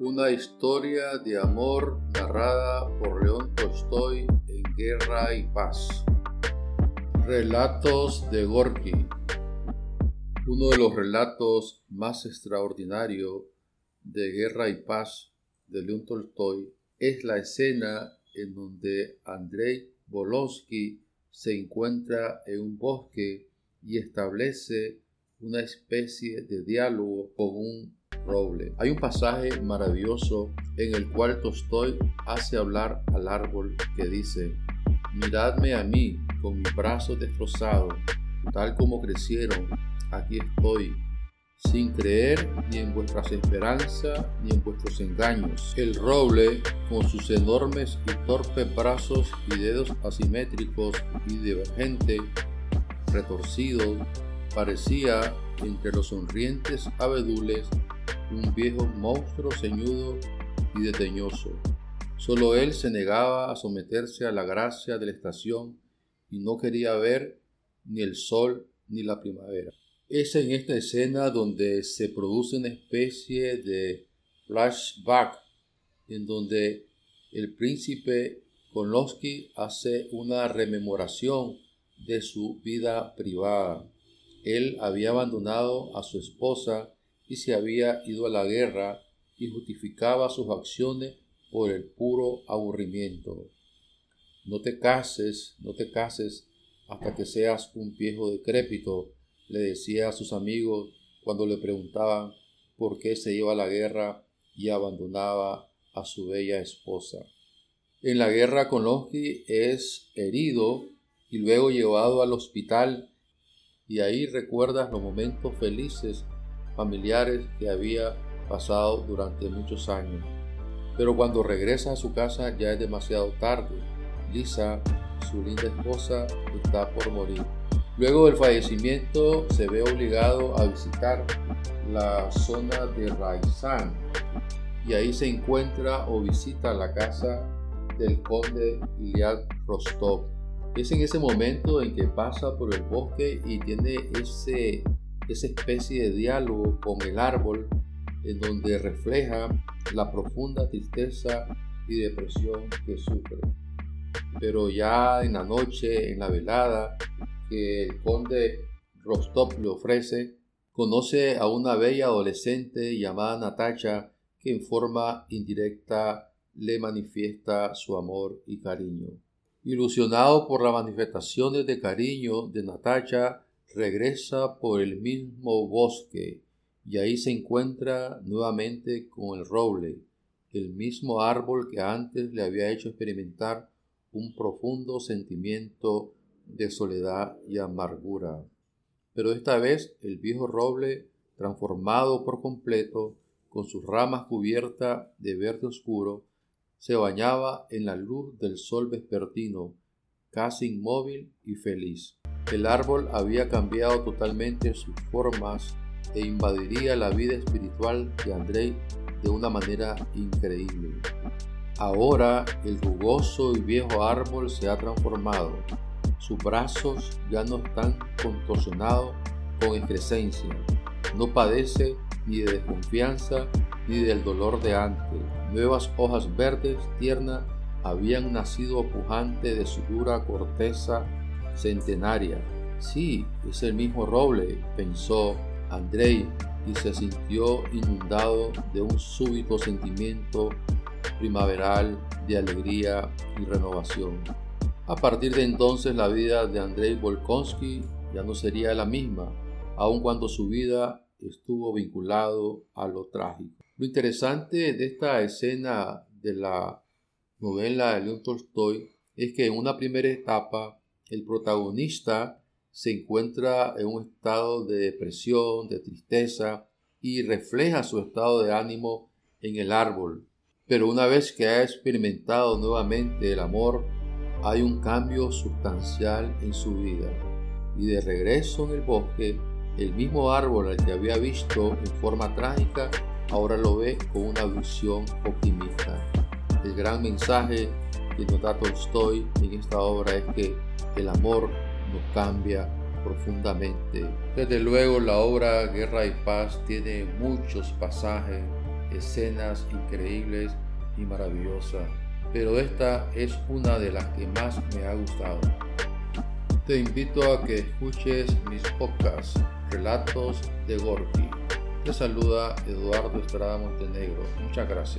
Una historia de amor narrada por León Tolstoy en Guerra y Paz. Relatos de Gorky. Uno de los relatos más extraordinarios de Guerra y Paz de León Tolstoy es la escena en donde Andrei Bolonsky se encuentra en un bosque y establece una especie de diálogo con un Hay un pasaje maravilloso en el cual Tolstoy hace hablar al árbol que dice, miradme a mí con mis brazos destrozados, tal como crecieron, aquí estoy, sin creer ni en vuestras esperanzas ni en vuestros engaños. El roble, con sus enormes y torpes brazos y dedos asimétricos y divergentes, retorcidos, parecía entre los sonrientes abedules un viejo monstruo ceñudo y deteñoso. Solo él se negaba a someterse a la gracia de la estación y no quería ver ni el sol ni la primavera. Es en esta escena donde se produce una especie de flashback en donde el príncipe Konowski hace una rememoración de su vida privada. Él había abandonado a su esposa y se había ido a la guerra y justificaba sus acciones por el puro aburrimiento. No te cases, no te cases hasta que seas un viejo decrépito, le decía a sus amigos cuando le preguntaban por qué se iba a la guerra y abandonaba a su bella esposa. En la guerra con Longhi es herido y luego llevado al hospital y ahí recuerdas los momentos felices familiares que había pasado durante muchos años. Pero cuando regresa a su casa ya es demasiado tarde. Lisa, su linda esposa, está por morir. Luego del fallecimiento se ve obligado a visitar la zona de Raizan y ahí se encuentra o visita la casa del conde Iliad Rostov. Es en ese momento en que pasa por el bosque y tiene ese esa especie de diálogo con el árbol en donde refleja la profunda tristeza y depresión que sufre. Pero ya en la noche, en la velada que el conde Rostov le ofrece, conoce a una bella adolescente llamada Natacha que en forma indirecta le manifiesta su amor y cariño. Ilusionado por las manifestaciones de cariño de Natacha, regresa por el mismo bosque y ahí se encuentra nuevamente con el roble, el mismo árbol que antes le había hecho experimentar un profundo sentimiento de soledad y amargura. Pero esta vez el viejo roble, transformado por completo, con sus ramas cubiertas de verde oscuro, se bañaba en la luz del sol vespertino, casi inmóvil y feliz. El árbol había cambiado totalmente sus formas e invadiría la vida espiritual de Andrei de una manera increíble. Ahora el rugoso y viejo árbol se ha transformado. Sus brazos ya no están contorsionados con excrescencia. No padece ni de desconfianza ni del dolor de antes. Nuevas hojas verdes tiernas habían nacido pujante de su dura corteza centenaria. Sí, es el mismo roble, pensó Andrei y se sintió inundado de un súbito sentimiento primaveral de alegría y renovación. A partir de entonces la vida de Andrei Volkonsky ya no sería la misma, aun cuando su vida estuvo vinculado a lo trágico. Lo interesante de esta escena de la novela de León Tolstoy es que en una primera etapa el protagonista se encuentra en un estado de depresión, de tristeza y refleja su estado de ánimo en el árbol. Pero una vez que ha experimentado nuevamente el amor, hay un cambio sustancial en su vida. Y de regreso en el bosque, el mismo árbol al que había visto en forma trágica, ahora lo ve con una visión optimista. El gran mensaje que nos da Tolstoy en esta obra es que el amor nos cambia profundamente. Desde luego la obra Guerra y Paz tiene muchos pasajes escenas increíbles y maravillosas, pero esta es una de las que más me ha gustado. Te invito a que escuches mis podcasts, Relatos de Gorky. Te saluda Eduardo Estrada Montenegro. Muchas gracias.